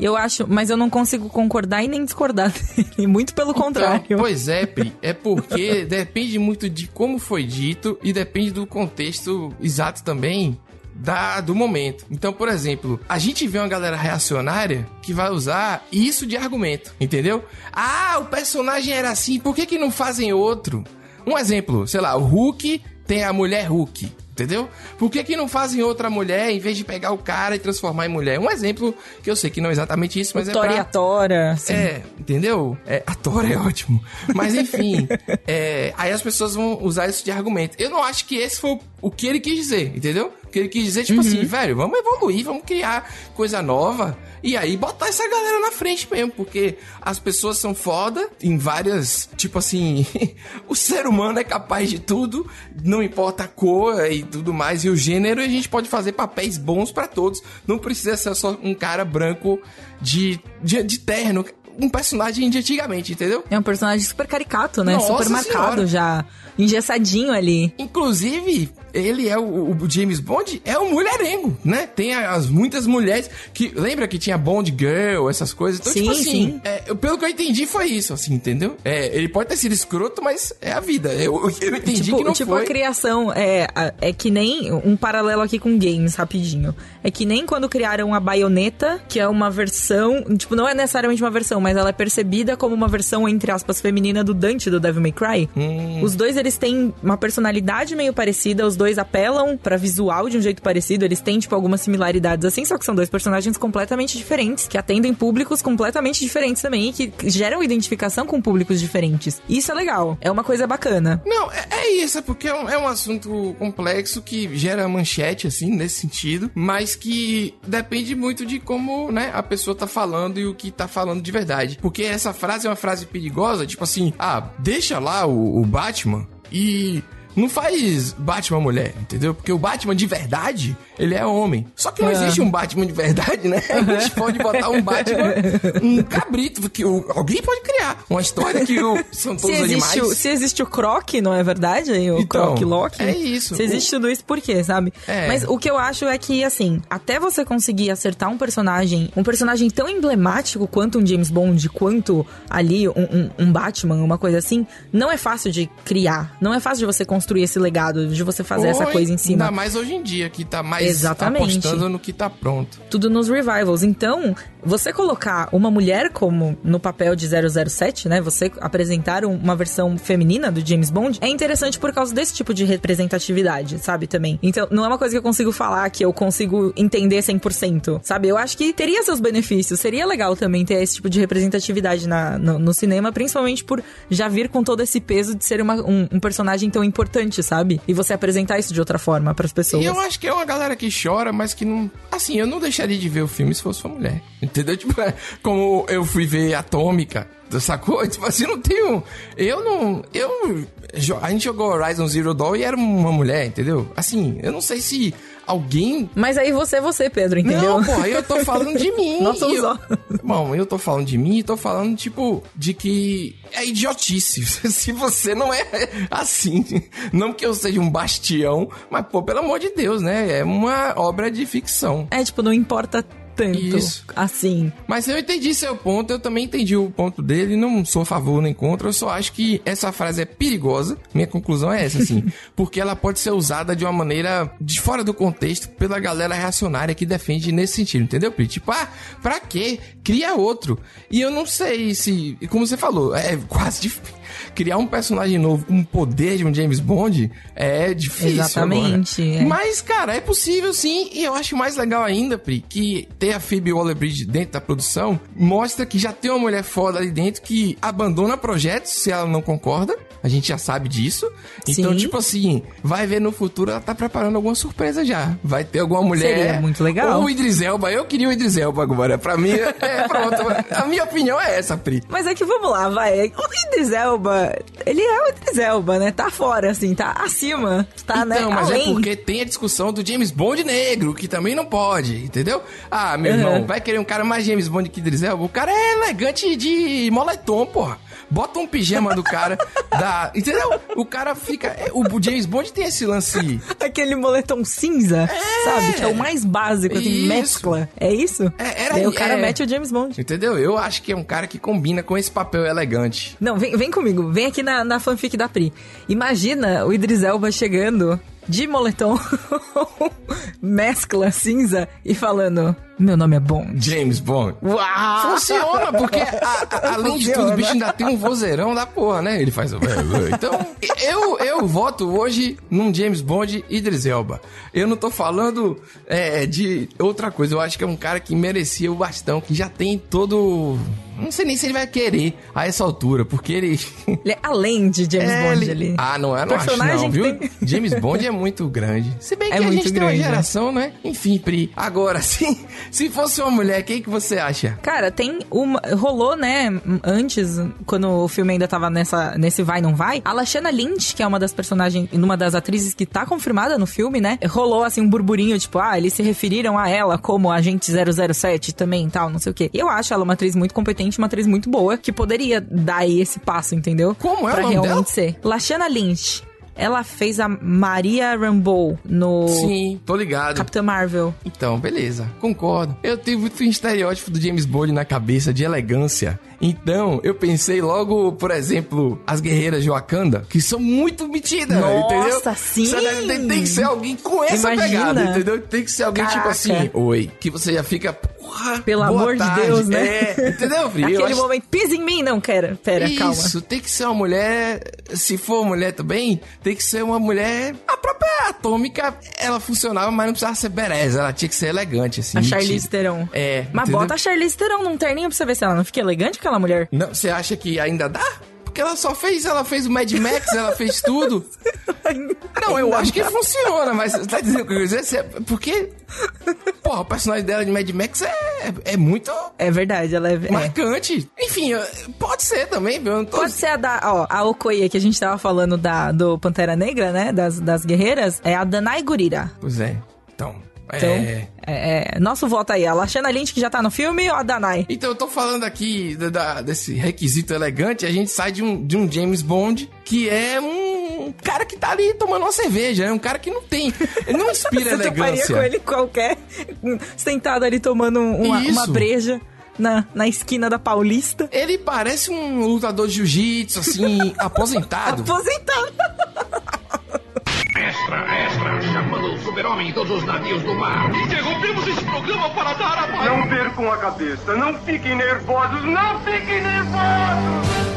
eu acho, mas eu não consigo concordar e nem discordar dele. Muito pelo Então, contrário. pois é, Pri. É porque depende muito de como foi dito e depende do contexto exato também da, do momento. Então, por exemplo, a gente vê uma galera reacionária que vai usar isso de argumento, entendeu? Ah, o personagem era assim, por que, que não fazem outro? Um exemplo, sei lá, o Hulk tem a mulher Hulk. Entendeu? Por que, que não fazem outra mulher em vez de pegar o cara e transformar em mulher? Um exemplo que eu sei que não é exatamente isso, mas é Tora e pra... a Tora. assim. É, entendeu? É, a Tora é ótimo. Mas enfim, é, aí as pessoas vão usar isso de argumento. Eu não acho que esse foi o que ele quis dizer, entendeu? Que ele quis dizer, tipo assim, velho, vamos evoluir, vamos criar coisa nova. E aí botar essa galera na frente mesmo, porque as pessoas são foda em várias. Tipo assim, o ser humano é capaz de tudo, não importa a cor e tudo mais, e o gênero, e a gente pode fazer papéis bons pra todos. Não precisa ser só um cara branco de, de, de terno. Um personagem de antigamente, entendeu? É um personagem super caricato, né? Nossa super marcado senhora. já. Engessadinho ali. Inclusive, ele é o, o James Bond, é um mulherengo, né? Tem as muitas mulheres que. Lembra que tinha Bond Girl, essas coisas? Então, Sim, tipo assim, sim. é, eu- pelo que eu entendi, foi isso, assim, entendeu? É, ele pode ter sido escroto, mas é a vida. Eu, eu entendi tipo, que não tipo foi. a criação é, é que nem um paralelo aqui com games rapidinho. É que nem quando criaram a baioneta, que é uma versão, tipo, não é necessariamente uma versão, mas ela é percebida como uma versão entre aspas feminina do Dante do Devil May Cry. Hum. Os dois eles têm uma personalidade meio parecida, os dois apelam pra visual de um jeito parecido, eles têm tipo algumas similaridades assim, só que são dois personagens completamente diferentes, que atendem públicos completamente diferentes também e que geram identificação com públicos diferentes. Isso é legal, é uma coisa bacana. Não, é, é isso, é porque é um, é um assunto complexo que gera manchete, assim, nesse sentido, mas que depende muito de como, né, a pessoa tá falando e o que tá falando de verdade. Porque essa frase é uma frase perigosa, tipo assim, ah, deixa lá o, o Batman e. Não faz Batman mulher, entendeu? Porque o Batman de verdade, ele é homem. Só que não É. existe um Batman de verdade, né? A gente pode botar um Batman, um cabrito, que o- alguém pode criar uma história que o- são Se todos existe, animais. o, se existe o Croc, não é verdade? O Então, Croc Loki. é isso. Se existe tudo isso, por quê, sabe? É. Mas o que eu acho é que, assim, até você conseguir acertar um personagem, um personagem tão emblemático quanto um James Bond, quanto ali um, um- um Batman, uma coisa assim, não é fácil de criar. Não é fácil de você construir esse legado, de você fazer essa Oi, coisa em cima. Ainda mais hoje em dia, que tá mais Exatamente. apostando no que tá pronto. tudo nos revivals. Então, você colocar uma mulher como no papel de 007, né? Você apresentar um- uma versão feminina do James Bond é interessante por causa desse tipo de representatividade, sabe? Também. Então, não é uma coisa que eu consigo falar que eu consigo entender 100%, sabe? Eu acho que teria seus benefícios. Seria legal também ter esse tipo de representatividade na, no, no cinema, principalmente por já vir com todo esse peso de ser uma- um, um personagem tão importante, sabe? E você apresentar isso de outra forma pras pessoas. E eu acho que é uma galera que chora, mas que não. Assim, eu não deixaria de ver o filme se fosse uma mulher. Entendeu? Tipo, é como eu fui ver Atômica. Sacou? Tipo assim, não tenho. Eu não. Eu. A gente jogou Horizon Zero Dawn e era uma mulher, entendeu? Assim, eu não sei se alguém Mas aí você é você, Pedro, entendeu? Não, porra, eu tô falando de mim. Nós somos eu... Bom, eu tô falando de mim e tô falando, tipo, de que é idiotice. Se você não é assim. Não que eu seja um bastião, mas, pô, pelo amor de Deus, né? É uma obra de ficção. É, tipo, não importa tanto Isso. assim. Mas eu entendi seu ponto, eu também entendi o ponto dele, não sou a favor nem contra, eu só acho que essa frase é perigosa. Minha conclusão é essa, assim, porque ela pode ser usada de uma maneira de fora do contexto pela galera reacionária que defende nesse sentido, entendeu, Pri? Tipo, ah, pra quê? Cria outro. E eu não sei se, como você falou, é quase difícil. Criar um personagem novo com o poder de um James Bond é difícil. Exatamente, agora. é. Mas, cara, é possível sim. E eu acho mais legal ainda, Pri, que ter a Phoebe Waller-Bridge dentro da produção mostra que já tem uma mulher foda ali dentro que abandona projetos se ela não concorda. A gente já sabe disso. Então, Sim. tipo assim, vai ver no futuro ela tá preparando alguma surpresa já. Vai ter alguma mulher. Seria muito legal. Ou o Idris Elba. Eu queria o Idris Elba agora. Pra mim, é pronto. a minha opinião é essa, Pri. Mas é que vamos lá, vai. O Idris Elba, ele é o Idris Elba, né? Tá fora, assim, tá acima. Tá, né? Então, mas Além. é porque tem a discussão do James Bond negro, que também não pode, entendeu? Ah, meu Uhum. irmão, vai querer um cara mais James Bond que Idris Elba? O cara é elegante de moletom, porra. Bota um pijama do cara, dá. Entendeu? O cara fica. é, O James Bond tem esse lance. Aquele moletom cinza, sabe? Que é o mais básico, assim, mescla. É isso? É, era- Daí o cara é. mete o James Bond. Entendeu? Eu acho que é um cara que combina com esse papel elegante. Não, vem, vem comigo. Vem aqui na, na fanfic da Pri. Imagina o Idris Elba chegando de moletom, mescla cinza e falando: Meu nome é Bond. James Bond. Uau! Funciona, porque a- a- além de tudo, Funciona. o bicho ainda tem um vozeirão da porra, né? Ele faz o. Então, eu, eu voto hoje num James Bond Idris Elba. Eu não tô falando é, de outra coisa. Eu acho que é um cara que merecia o bastão, que já tem todo. Não sei nem se ele vai querer a essa altura, porque ele. Ele é além de James É, Bond ele- ali. Ah, não, eu não acho Personagem não, que viu? tem- James Bond é muito grande. Se bem que É a gente tem uma grande, né? geração, né? Enfim, Pri. Agora, se, se fosse uma mulher, quem que você acha? Cara, tem uma. Rolou, né? Antes, quando o filme ainda tava nessa, nesse vai, não vai. A Lashana Lynch, que é uma das personagens, uma das atrizes que tá confirmada no filme, né? Rolou assim um burburinho, tipo, ah, eles se referiram a ela como agente 007 também e tal, não sei o quê. Eu acho ela uma atriz muito competente, uma atriz muito boa, que poderia dar aí esse passo, entendeu? Como é pra realmente dela? ser. Lashana Lynch. Ela fez a Maria Rambeau no Sim, tô ligado. Capitã Marvel. Então, beleza, concordo. Eu tenho muito um estereótipo do James Bond na cabeça de elegância. Então, eu pensei logo, por exemplo, as guerreiras de Wakanda, que são muito metidas, Nossa, entendeu? sim! Você deve- Tem, tem que ser alguém com essa Imagina. pegada, entendeu? Tem que ser alguém tipo Caraca. assim, oi, que você já fica, porra, Pelo amor de tarde. Deus, né? É, entendeu? Eu Aquele acho- momento, pisa em mim, não, quero. Pera, calma. Isso, tem que ser uma mulher. Se for mulher também, tem que ser uma mulher. A própria atômica, ela funcionava, mas não precisava ser bereza. Ela tinha que ser elegante, assim. A Charlize. Theron. É. Mas entendeu? bota a Charlize Theron num terninho pra você ver se ela não fica elegante, aquela mulher. Não, você acha que ainda dá? Porque ela só fez, ela fez o Mad Max, ela fez tudo. Não, eu acho que funciona, mas tá dizendo que eu dizer? Porque, porra, o personagem dela de Mad Max é, é muito É verdade, ela é... é. marcante. Enfim, pode ser também, viu? Tô Pode ser a da, ó, a Okoye que a gente tava falando da, do Pantera Negra, né, das, das guerreiras, é a Danai Gurira. Pois é. Então, Então, é... é, é, nosso voto aí, a Lashana Lynch que já tá no filme ou a Danai? Então, eu tô falando aqui da- da- desse requisito elegante, a gente sai de um, de um James Bond que é um cara que tá ali tomando uma cerveja, é um cara que não tem, ele não inspira Você elegância. com ele qualquer, sentado ali tomando um- uma, Isso. uma breja na, na esquina da Paulista. Ele parece um lutador de jiu-jitsu, assim, aposentado. Aposentado. Extra, extra, chamando o super-homem e todos os navios do mar. Interrompemos esse programa para dar a paz. Não percam a cabeça, não fiquem nervosos, não fiquem nervosos!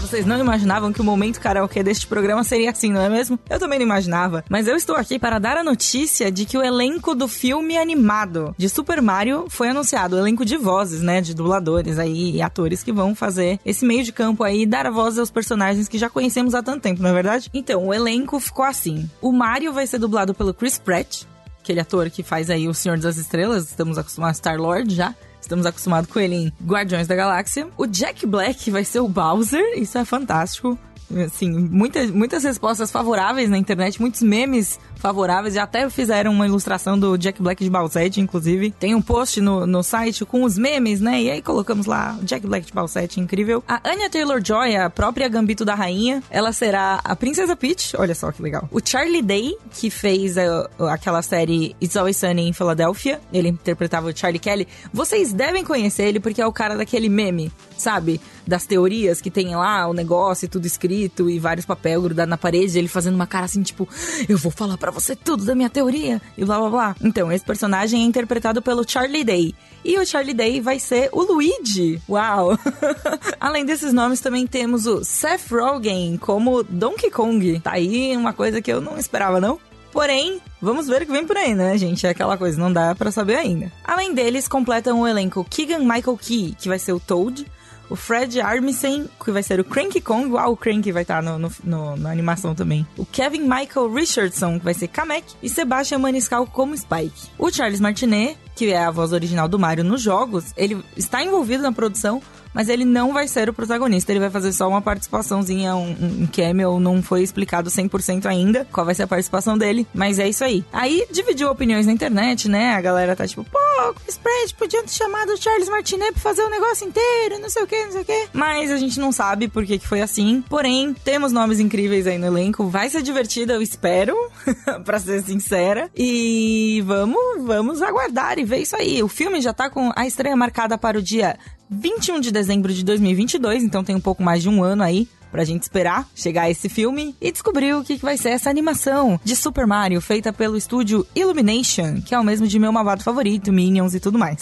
Vocês não imaginavam que o momento karaokê deste programa seria assim, não é mesmo? Eu também não imaginava. Mas eu estou aqui para dar a notícia de que o elenco do filme animado de Super Mario foi anunciado. O elenco de vozes, né? De dubladores aí e atores que vão fazer esse meio de campo aí dar a voz aos personagens que já conhecemos há tanto tempo, não é verdade? Então, o elenco ficou assim. O Mario vai ser dublado pelo Chris Pratt, aquele ator que faz aí o Senhor das Estrelas, estamos acostumados a Star-Lord já. Estamos acostumados com ele em Guardiões da Galáxia. O Jack Black vai ser o Bowser, isso é fantástico. Assim, muitas, muitas respostas favoráveis na internet, muitos memes favoráveis. Já até fizeram uma ilustração do Jack Black de Bowsette, inclusive. Tem um post no, no site com os memes, né? E aí colocamos lá Jack Black de Bowsette, incrível. A Anya Taylor-Joy, a própria Gambito da Rainha, ela será a Princesa Peach. Olha só que legal. O Charlie Day, que fez a- aquela série It's Always Sunny em Philadelphia, ele interpretava o Charlie Kelly. Vocês devem conhecer ele porque é o cara daquele meme, sabe? Das teorias que tem lá, o negócio e tudo escrito e vários papel grudado na parede, ele fazendo uma cara assim, tipo, eu vou falar pra você tudo da minha teoria e blá blá blá. Então, esse personagem é interpretado pelo Charlie Day. E o Charlie Day vai ser o Luigi. Uau! Além desses nomes, também temos o Seth Rogen como Donkey Kong. Tá aí uma coisa que eu não esperava, não. Porém, vamos ver o que vem por aí, né, gente? É aquela coisa, não dá pra saber ainda. Além deles, completam o elenco Keegan Michael Key, que vai ser o Toad, o Fred Armisen, que vai ser o Cranky Kong, uau, o Cranky vai estar no, no- no- na animação também. O Kevin Michael Richardson, que vai ser Kamek, e Sebastian Maniscal como Spike. O Charles Martinet, que é a voz original do Mario nos jogos, ele está envolvido na produção, mas ele não vai ser o protagonista, ele vai fazer só uma participaçãozinha, um, um cameo, não foi explicado 100% ainda qual vai ser a participação dele, mas é isso aí. Aí dividiu opiniões na internet, né? A galera tá tipo, pô, Pratt podia ter chamado o Charles Martinet pra fazer o negócio inteiro, não sei o que, não sei o que. Mas a gente não sabe por que, que foi assim. Porém, temos nomes incríveis aí no elenco, vai ser divertido, eu espero, pra ser sincera. E vamos, vamos aguardar e ver isso aí. O filme já tá com a estreia marcada para o dia 21 de dezembro de 2022, então tem um pouco mais de um ano aí pra gente esperar chegar esse filme e descobrir o que vai ser essa animação de Super Mario feita pelo estúdio Illumination, que é o mesmo de meu malvado favorito, Minions e tudo mais.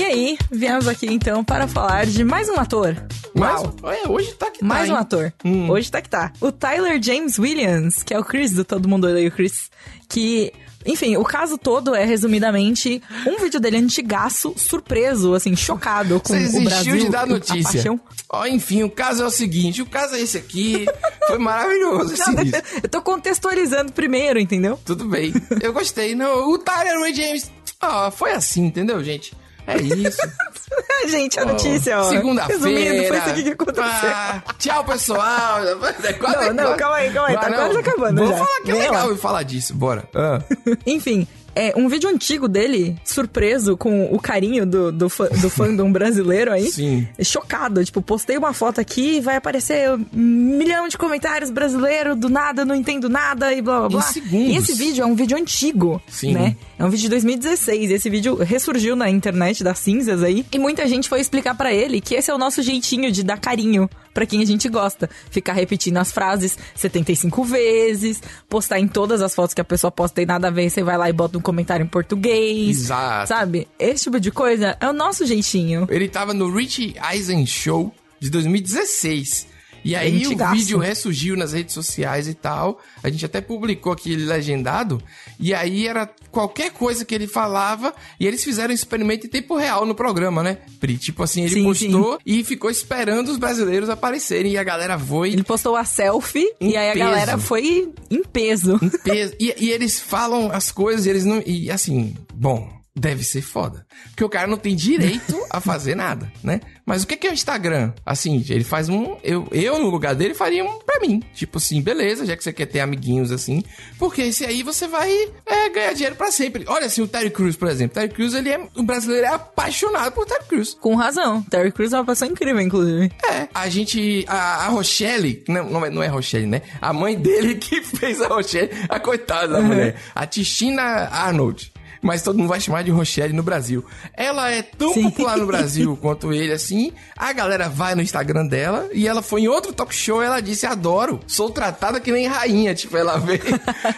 E aí, viemos aqui então para falar de mais um ator. Mas, Uau. olha, hoje tá que tá, Mais um hein? ator. Hum. Hoje tá que tá. O Tyler James Williams, que é o Chris do Todo Mundo Odeia o Chris, que... Enfim, o caso todo é, resumidamente, um vídeo dele antigaço, surpreso, assim, chocado com Você o Brasil de dar notícia. Ó, enfim, o caso é o seguinte, o caso é esse aqui. Foi maravilhoso esse Não, eu tô contextualizando primeiro, entendeu? Tudo bem. Eu gostei. Não, o Tyler Ray James. Ó, foi assim, entendeu, gente? É isso. Gente, a notícia, ó. Segunda-feira. foi isso aqui que aconteceu. Ah, tchau, pessoal. É quase- Não, não, calma aí, calma aí, tá Ah, não. quase acabando Vamos já. falar que é Vem legal lá. falar disso, bora. Ah. Enfim, é um vídeo antigo dele, surpreso com o carinho do, do, fã- do fandom brasileiro aí. Sim. Chocado, tipo, postei uma foto aqui e vai aparecer um milhão de comentários brasileiro, do nada, não entendo nada e blá blá blá. E esse vídeo é um vídeo antigo, Sim. né? É um vídeo de 2016. Esse vídeo ressurgiu na internet das cinzas aí. E muita gente foi explicar pra ele que esse é o nosso jeitinho de dar carinho pra quem a gente gosta. Ficar repetindo as frases 75 vezes, postar em todas as fotos que a pessoa posta e nada a ver, você vai lá e bota um comentário em português. Exato. Sabe? Esse tipo de coisa é o nosso jeitinho. Ele tava no Rich Eisen Show de 2016. E aí o vídeo ressurgiu nas redes sociais e tal. A gente até publicou aqui ele legendado. E aí era qualquer coisa que ele falava. E eles fizeram um experimento em tempo real no programa, né? Pri? Tipo assim, ele Sim, postou e ficou esperando os brasileiros aparecerem. E a galera foi. Ele postou a selfie e aí a galera foi em peso. em peso. E, e eles falam as coisas, e eles não. E assim, bom, deve ser foda. Porque o cara não tem direito a fazer nada, né? Mas o que é o Instagram? Assim, ele faz um. Eu, eu no lugar dele, faria um pra mim. Tipo assim, beleza, já que você quer ter amiguinhos assim. Porque esse aí você vai é, ganhar dinheiro pra sempre. Olha assim, o Terry Crews, por exemplo. Terry Crews, ele é. O brasileiro é apaixonado por Terry Crews. Com razão. Terry Crews é uma pessoa incrível, inclusive. É, a gente. A, a Rochelle, não, não, é, não é Rochelle, né? A mãe dele que fez a Rochelle, a coitada da mulher. A Tistina Arnold. Mas todo mundo vai chamar de Rochelle no Brasil. Ela é tão Sim. popular no Brasil quanto ele, assim. A galera vai no Instagram dela e ela foi em outro talk show e ela disse: Adoro, sou tratada que nem rainha. Tipo, ela veio.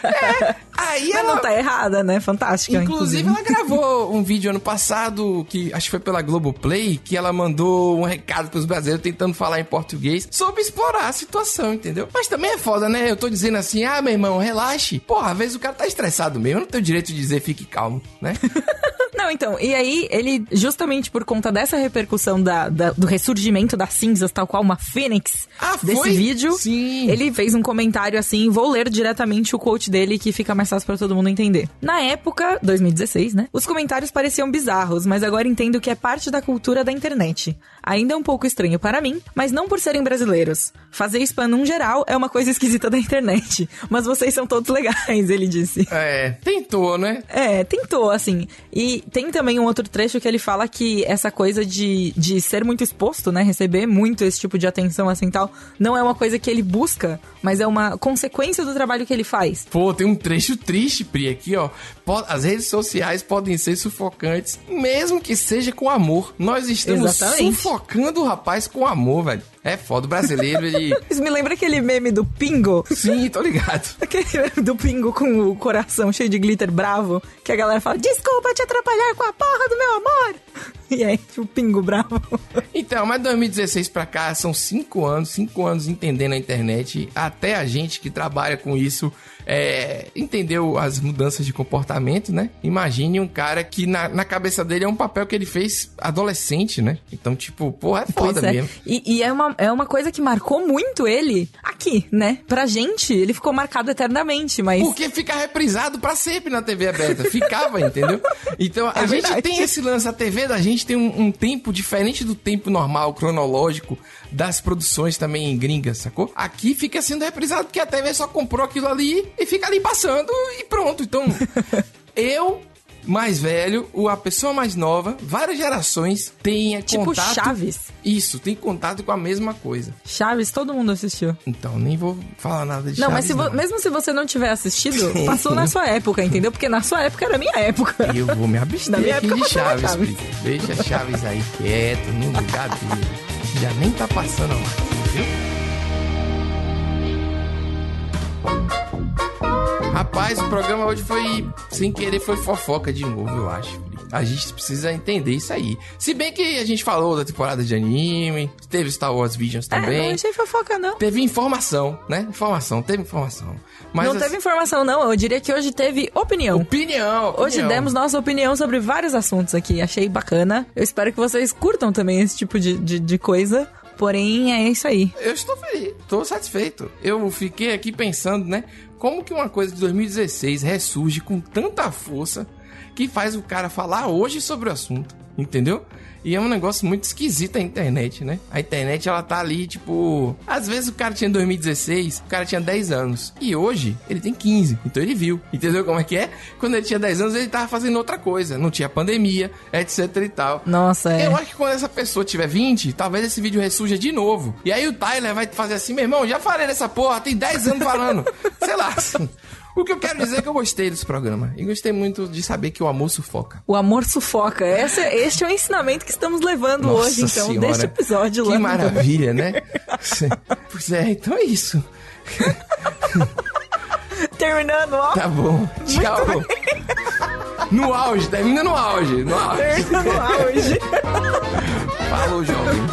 É, aí Mas ela. não tá errada, né? Fantástica, Inclusive, inclusive. ela gravou um vídeo ano passado, que acho que foi pela Globoplay, que ela mandou um recado pros brasileiros tentando falar em português sobre explorar a situação, entendeu? Mas também é foda, né? Eu tô dizendo assim, ah, meu irmão, relaxe. Porra, às vezes o cara tá estressado mesmo, eu não tenho direito de dizer fique calmo, né? Não, então, e aí ele, justamente por conta dessa repercussão da, da- do ressurgimento das cinzas, tal qual uma fênix Ah, desse foi? vídeo, Sim. ele fez um comentário assim, vou ler diretamente o quote dele que fica mais fácil pra todo mundo entender. Na época, 2016, né? Os comentários pareciam bizarros, mas agora entendo que é parte da cultura da internet. Ainda é um pouco estranho para mim, mas não por serem brasileiros. Fazer spam num geral é uma coisa esquisita da internet, mas vocês são todos legais, ele disse. É, tentou, né? É, tentou, assim. E tem também um outro trecho que ele fala que essa coisa de, de ser muito exposto, né? Receber muito esse tipo de atenção, assim tal, não é uma coisa que ele busca, mas é uma consequência do trabalho que ele faz. Pô, tem um trecho triste, Pri, aqui, ó. As redes sociais podem ser sufocantes, mesmo que seja com amor. Nós estamos Exatamente. Sufocando o rapaz com amor, velho. É foda, o brasileiro, ele... Isso me lembra aquele meme do Pingo. Sim, tô ligado. Aquele meme do Pingo com o coração cheio de glitter bravo, que a galera fala, desculpa te atrapalhar com a porra do meu amor. e é tipo pingo bravo. Então, mas 2016 pra cá são cinco anos, cinco anos entendendo a internet. Até a gente que trabalha com isso é, entendeu as mudanças de comportamento, né? Imagine um cara que na, na cabeça dele é um papel que ele fez adolescente, né? Então, tipo, porra, é foda é. mesmo. E, e é, uma, é uma coisa que marcou muito ele aqui, né? Pra gente, ele ficou marcado eternamente, mas. Porque fica reprisado pra sempre na TV aberta. Ficava, entendeu? Então a É gente verdade. tem esse lance, a TV da gente tem um, um tempo diferente do tempo normal, cronológico, das produções também gringas, sacou? Aqui fica sendo reprisado porque a TV só comprou aquilo ali e fica ali passando e pronto. Então, eu. Mais velho, o- a pessoa mais nova, várias gerações têm Tipo contato. Chaves. Isso, tem contato com a mesma coisa. Chaves, todo mundo assistiu. Então, nem vou falar nada de Não, Chaves, mas se não. mesmo se você não tiver assistido, passou na sua época, entendeu? Porque na sua época era a minha época. Eu vou me abster minha aqui época de Chaves, Chaves. Deixa Chaves aí quieto, no lugar dele. Já nem tá passando mais, viu? Rapaz, o programa hoje foi, sem querer, foi fofoca de novo, eu acho. A gente precisa entender isso aí. Se bem que a gente falou da temporada de anime, teve Star Wars Visions É, também. não achei fofoca, não. Teve informação, né? Informação, teve informação. Mas não assim, teve informação, não. Eu diria que hoje teve opinião. opinião, Hoje opinião. demos nossa opinião sobre vários assuntos aqui. Achei bacana. Eu espero que vocês curtam também esse tipo de, de, de coisa. Porém, é isso aí. Eu estou feliz, estou satisfeito. Eu fiquei aqui pensando, né? Como que uma coisa de 2016 ressurge com tanta força que faz o cara falar hoje sobre o assunto, entendeu? E é um negócio muito esquisito a internet, né? A internet, ela tá ali, tipo... Às vezes o cara tinha 2016, o cara tinha 10 anos. E hoje, ele tem 15. Então ele viu. Entendeu como é que é? Quando ele tinha 10 anos, ele tava fazendo outra coisa. Não tinha pandemia, etc e tal. Nossa, é. Eu acho que quando essa pessoa tiver 20, talvez esse vídeo ressurja de novo. E aí o Tyler vai fazer assim, meu irmão, já falei dessa porra, tem 10 anos falando. Sei lá. O que eu quero dizer é que eu gostei desse programa. E gostei muito de saber que o amor sufoca. O amor sufoca. Esse, este é o ensinamento que estamos levando Nossa hoje, então, senhora. deste episódio Que lá. no- maravilha, né? pois é, então é isso. Terminando, ó. Tá bom. Tchau. No auge, termina no auge. No auge. Terminando o auge. Falou, jovens.